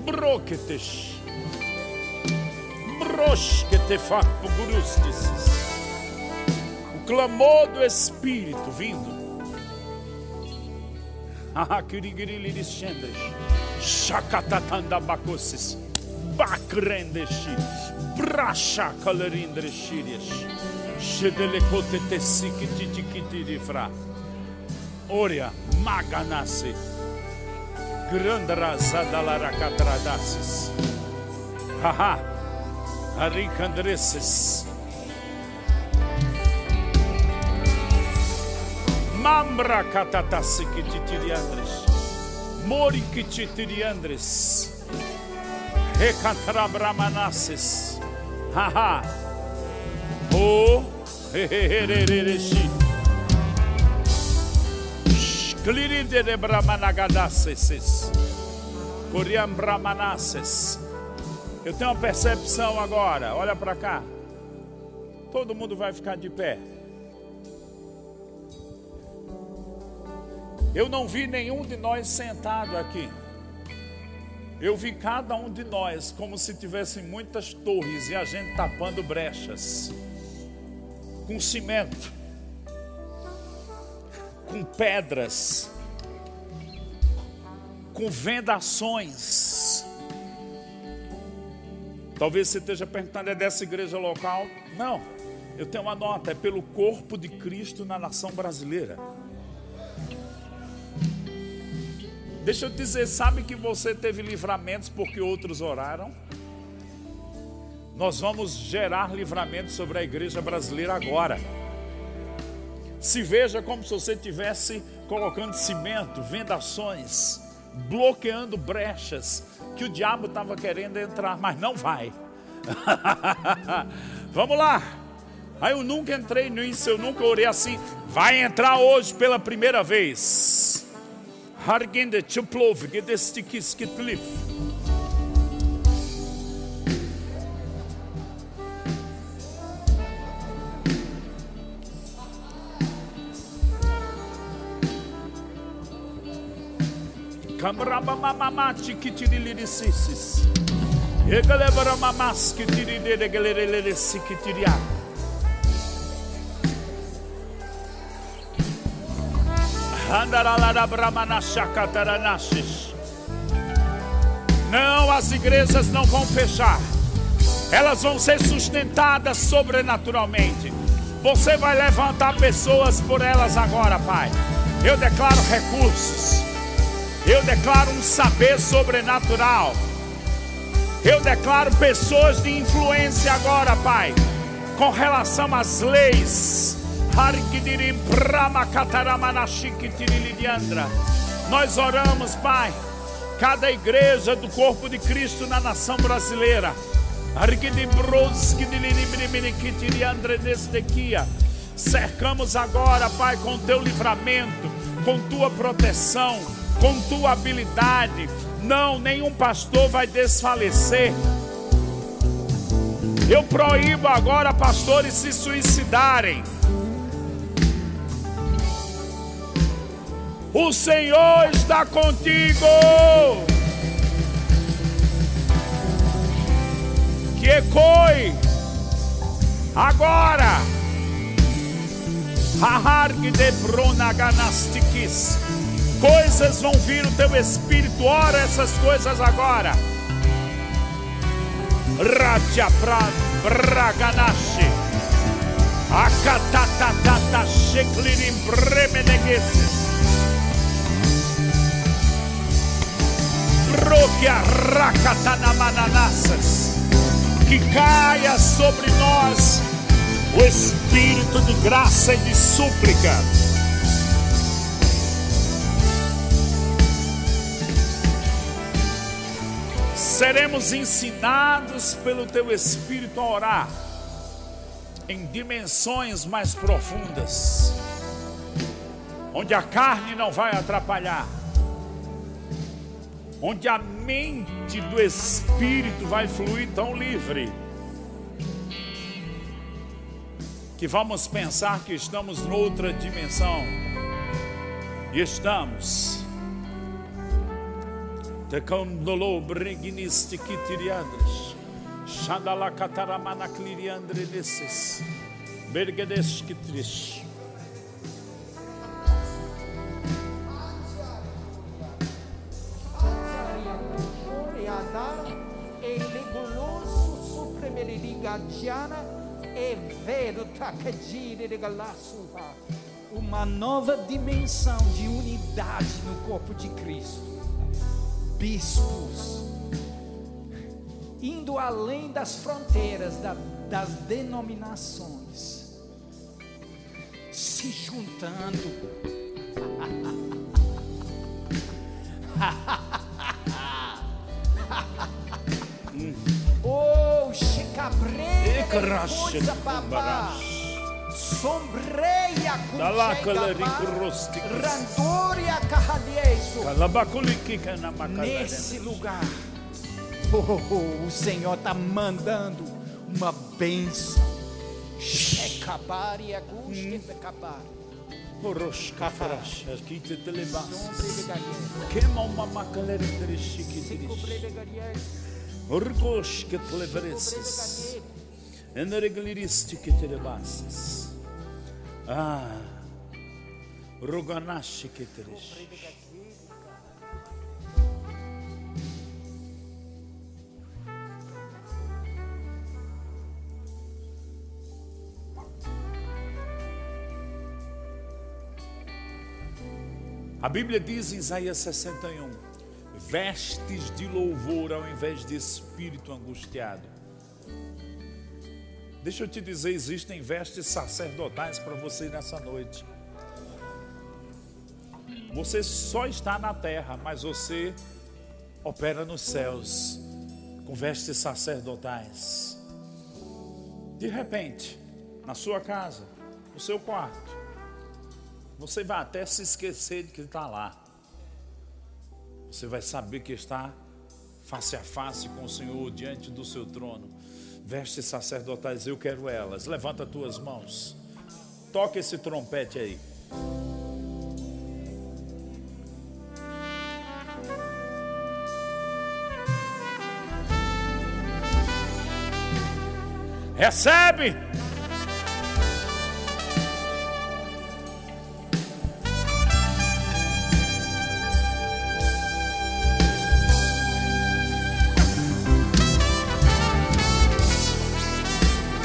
Broketesh, Broshketefakpugurustis. O clamor do Espírito vindo. Ah, kirigirilis chendres. Shakatatanda bakosis. Bakrendeshi. Brasha kalerindreshirias. Shedelekote tesikititikitidifra. Oria maganase. Grandrazadalarakatradasis. Haha. Arikandreses. Mambra katatasikititiriandres. Morikititiriandres. Recatrabramanasses. Haha. O. Bramanagadasses. Coriam Bramanasses. Eu tenho uma percepção agora. Olha para cá. Todo mundo vai ficar de pé. Eu não vi nenhum de nós sentado aqui. Eu vi cada um de nós como se tivessem muitas torres e a gente tapando brechas com cimento, com pedras, com vendações. Talvez você esteja perguntando, é dessa igreja local? Não, eu tenho uma nota, é pelo corpo de Cristo na nação brasileira. Deixa eu te dizer, sabe que você teve livramentos porque outros oraram? Nós vamos gerar livramento sobre a igreja brasileira agora. Se veja como se você estivesse colocando cimento, vendações, bloqueando brechas que o diabo estava querendo entrar, mas não vai. Vamos lá. Aí eu nunca entrei nisso, eu nunca orei assim. Vai entrar hoje pela primeira vez. Hargende çıplov gedestiki skitlif. Kamraba mama ma çikitirili sisiz. Yegale bara mama skitirili de gelelele sikitiriyan. Não, as igrejas não vão fechar. Elas vão ser sustentadas sobrenaturalmente. Você vai levantar pessoas por elas agora, Pai. Eu declaro recursos. Eu declaro um saber sobrenatural. Eu declaro pessoas de influência agora, Pai, com relação às leis. Nós oramos, Pai, cada igreja do corpo de Cristo na nação brasileira. Cercamos agora, Pai, com teu livramento, com tua proteção, com tua habilidade. Não, nenhum pastor vai desfalecer. Eu proíbo agora pastores se suicidarem. O Senhor está contigo. Que ecoe agora. Coisas vão vir no teu espírito. Ora essas coisas agora. Ratia Braganashi. Akatatata Sheklirim Bremenegeses. Que caia sobre nós o espírito de graça e de súplica. Seremos ensinados pelo teu espírito a orar em dimensões mais profundas, onde a carne não vai atrapalhar, onde a mente do espírito vai fluir tão livre que vamos pensar que estamos noutra dimensão. E estamos. Tecandolo breginiste kitiriandres. Shandala kataramana cliriandre nesses. Bergedes kitrish. Supremeligagiana e vero tacagire de galassuha. Uma nova dimensão de unidade no corpo de Cristo. Bispos indo além das fronteiras da- das denominações, se juntando. coisa kumbarash. Sombreia com. Randoria canamacalera. Nesse lugar, oh, oh, o Senhor está mandando uma bênção. Pecabar. Porosca frash. Aqui te telebas. de galhães. Queima uma macalera entre chiquitiris. Secobre de galhães. Orgos que te levereces. Energliristi que te lebasses. Ah. Roganashi que te A Bíblia diz em Isaías 61: vestes de louvor ao invés de espírito angustiado. Deixa eu te dizer, existem vestes sacerdotais para você nessa noite. Você só está na terra, mas você opera nos céus com vestes sacerdotais. De repente, na sua casa, no seu quarto, você vai até se esquecer de que está lá. Você vai saber que está face a face com o Senhor diante do seu trono vestes sacerdotais, eu quero elas. Levanta tuas mãos. Toca esse trompete aí. Recebe!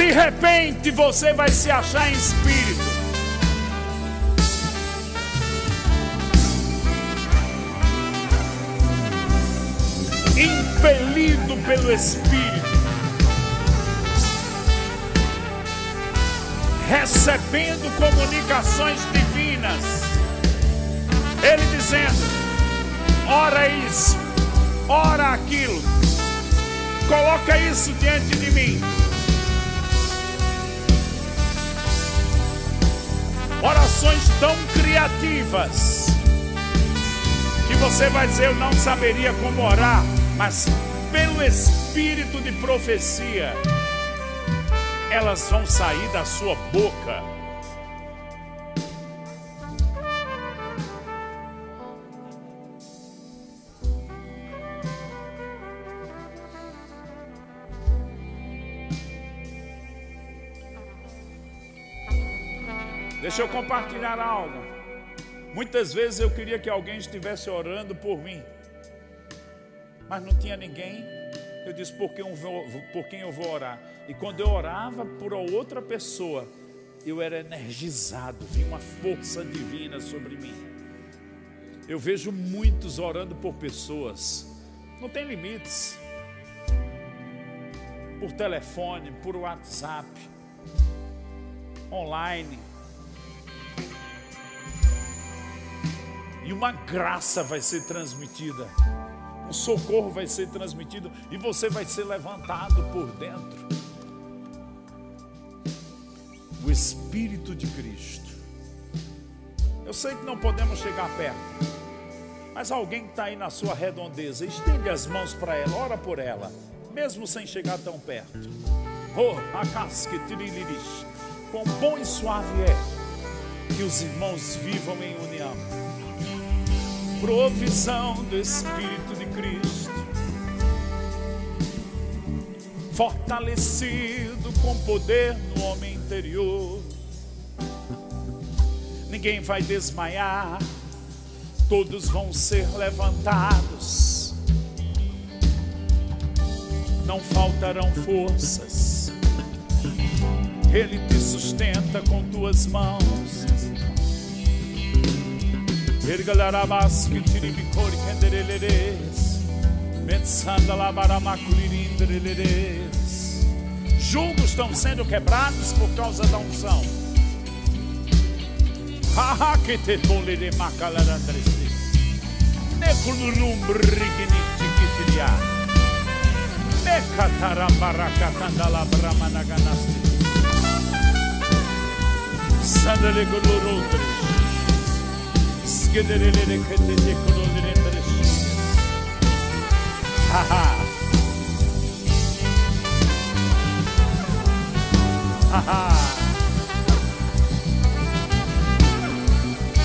De repente você vai se achar em espírito. Impelido pelo Espírito. Recebendo comunicações divinas. Ele dizendo: ora isso, ora aquilo, coloca isso diante de mim. Orações tão criativas que você vai dizer: Eu não saberia como orar, mas pelo espírito de profecia, elas vão sair da sua boca. Deixa eu compartilhar algo. Muitas vezes eu queria que alguém estivesse orando por mim, mas não tinha ninguém. Eu disse: por quem eu vou, por quem eu vou orar? E quando eu orava por outra pessoa, eu era energizado, vinha uma força divina sobre mim. Eu vejo muitos orando por pessoas, não tem limites. Por telefone, por WhatsApp, online. E uma graça vai ser transmitida, um socorro vai ser transmitido e você vai ser levantado por dentro. O Espírito de Cristo. Eu sei que não podemos chegar perto, mas alguém que está aí na sua redondeza, estende as mãos para ela, ora por ela, mesmo sem chegar tão perto. Oh, a casca tiriliris, quão bom e suave é que os irmãos vivam em união provisão do Espírito de Cristo, fortalecido com poder no homem interior. Ninguém vai desmaiar, todos vão ser levantados, não faltarão forças. Ele te sustenta com tuas mãos Ergalarabas que tiribicori kendereleres. Pensando labaramacuririndereleres. Julgos estão sendo quebrados por causa da unção. Haha que te tolere macalarandraste. Nekulurum briginiti kitiria. Nekatarabarakatandala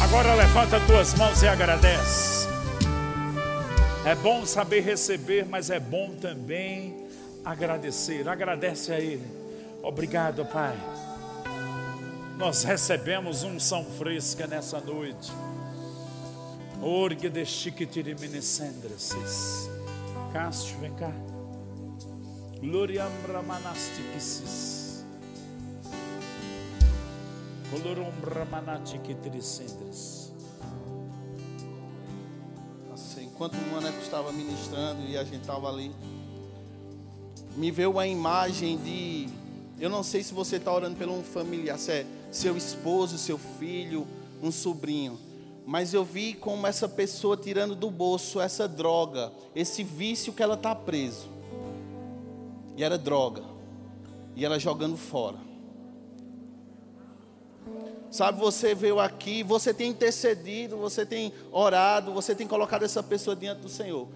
Agora levanta tuas mãos e agradece. É bom saber receber, mas é bom também agradecer. Agradece a Ele. Obrigado, Pai. Nós recebemos unção fresca nessa noite. Orgue de chiquitiriminescendrasis. Cássio, vem cá. Gloriam ramanastiquisis. Colorum ramanatiquitricendras. Assim, enquanto o Maneco estava ministrando e a gente estava ali, me veio a imagem de. Eu não sei se você está orando pelo um familiar, se é seu esposo, seu filho, um sobrinho. Mas eu vi como essa pessoa tirando do bolso essa droga, esse vício que ela está preso. E era droga. E ela jogando fora. Sabe, você veio aqui, você tem intercedido, você tem orado, você tem colocado essa pessoa diante do Senhor.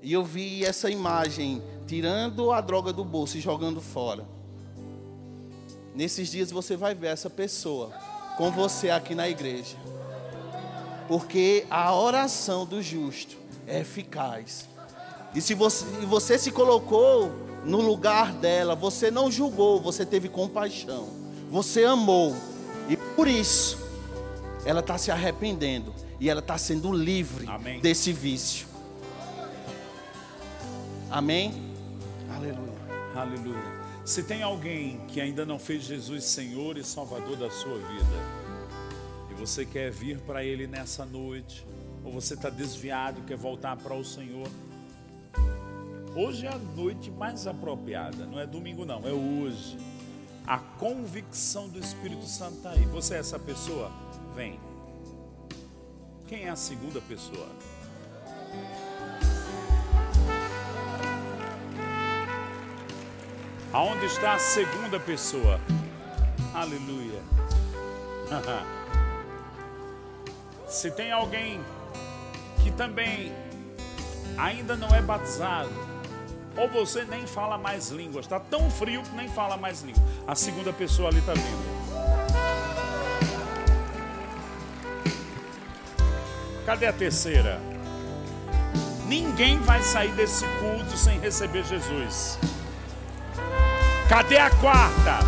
E eu vi essa imagem, tirando a droga do bolso e jogando fora. Nesses dias você vai ver essa pessoa com você aqui na igreja. Porque a oração do justo é eficaz. E se você, você se colocou no lugar dela, você não julgou, você teve compaixão, você amou, e por isso ela está se arrependendo e ela está sendo livre Amém. desse vício. Amém? Aleluia. Aleluia. Se tem alguém que ainda não fez Jesus Senhor e Salvador da sua vida, e você quer vir para Ele nessa noite, ou você está desviado quer voltar para o Senhor, hoje é a noite mais apropriada, não é domingo não, é hoje. A convicção do Espírito Santo está aí. Você é essa pessoa? Vem. Quem é a segunda pessoa? Aonde está a segunda pessoa? Aleluia. Se tem alguém que também ainda não é batizado, ou você nem fala mais línguas, está tão frio que nem fala mais língua. A segunda pessoa ali está vindo. Cadê a terceira? Ninguém vai sair desse culto sem receber Jesus. Cadê a quarta?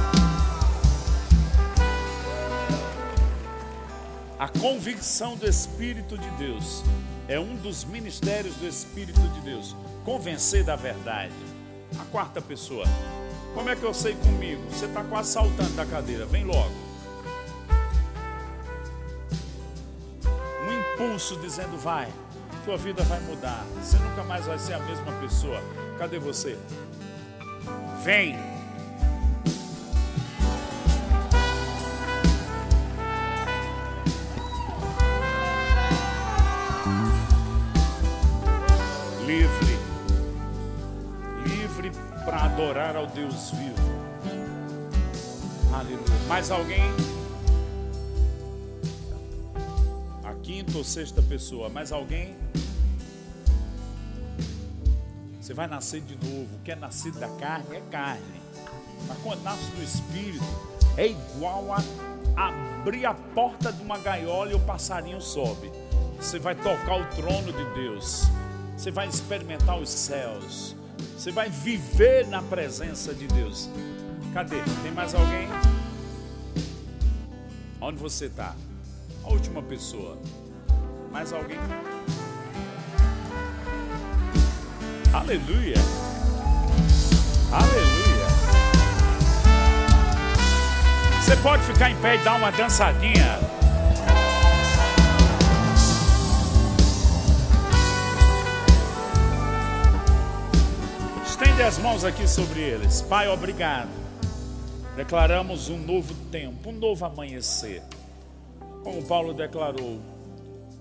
A convicção do Espírito de Deus é um dos ministérios do Espírito de Deus. Convencer da verdade. A quarta pessoa. Como é que eu sei comigo? Você está quase saltando da cadeira. Vem logo. Um impulso dizendo: vai, tua vida vai mudar. Você nunca mais vai ser a mesma pessoa. Cadê você? Vem. Adorar ao Deus vivo. Aleluia. Mais alguém? A quinta ou sexta pessoa, mais alguém? Você vai nascer de novo. O que é nascido da carne é carne. Mas quando nasce do Espírito, é igual a abrir a porta de uma gaiola e o passarinho sobe. Você vai tocar o trono de Deus. Você vai experimentar os céus. Você vai viver na presença de Deus. Cadê? Tem mais alguém? Onde você está? A última pessoa. Mais alguém? Aleluia. Aleluia. Você pode ficar em pé e dar uma dançadinha. Estende as mãos aqui sobre eles. Pai, obrigado. Declaramos um novo tempo, um novo amanhecer. Como Paulo declarou,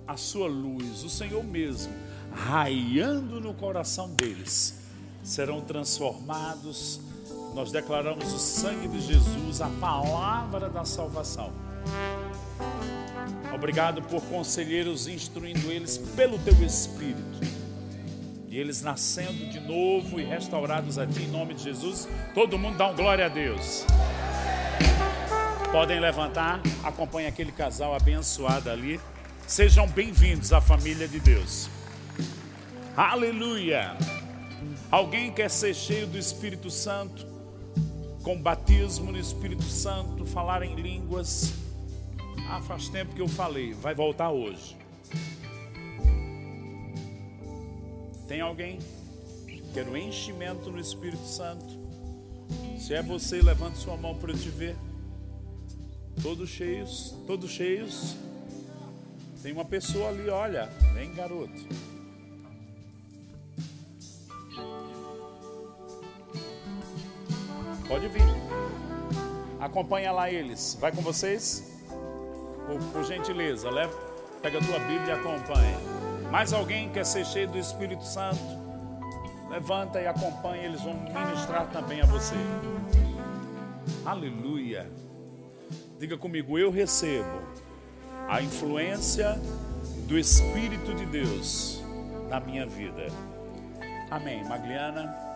a sua luz, o Senhor mesmo, raiando no coração deles, serão transformados. Nós declaramos o sangue de Jesus, a palavra da salvação. Obrigado por conselheiros instruindo eles pelo teu Espírito. E eles nascendo de novo e restaurados a ti em nome de Jesus. Todo mundo dá um glória a Deus. Podem levantar, acompanhe aquele casal abençoado ali. Sejam bem-vindos à família de Deus. Aleluia! Alguém quer ser cheio do Espírito Santo, com batismo no Espírito Santo, falar em línguas? Ah, faz tempo que eu falei, vai voltar hoje. Tem alguém? Quer o enchimento no Espírito Santo? Se é você, levante sua mão para eu te ver. Todos cheios, todos cheios. Tem uma pessoa ali, olha. Vem, garoto. Pode vir. Acompanha lá eles. Vai com vocês? Por, por gentileza, leva, pega a tua Bíblia e acompanha. Mais alguém quer ser cheio do Espírito Santo? Levanta e acompanha, eles vão ministrar também a você. Aleluia. Diga comigo, eu recebo a influência do Espírito de Deus na minha vida. Amém. Magliana.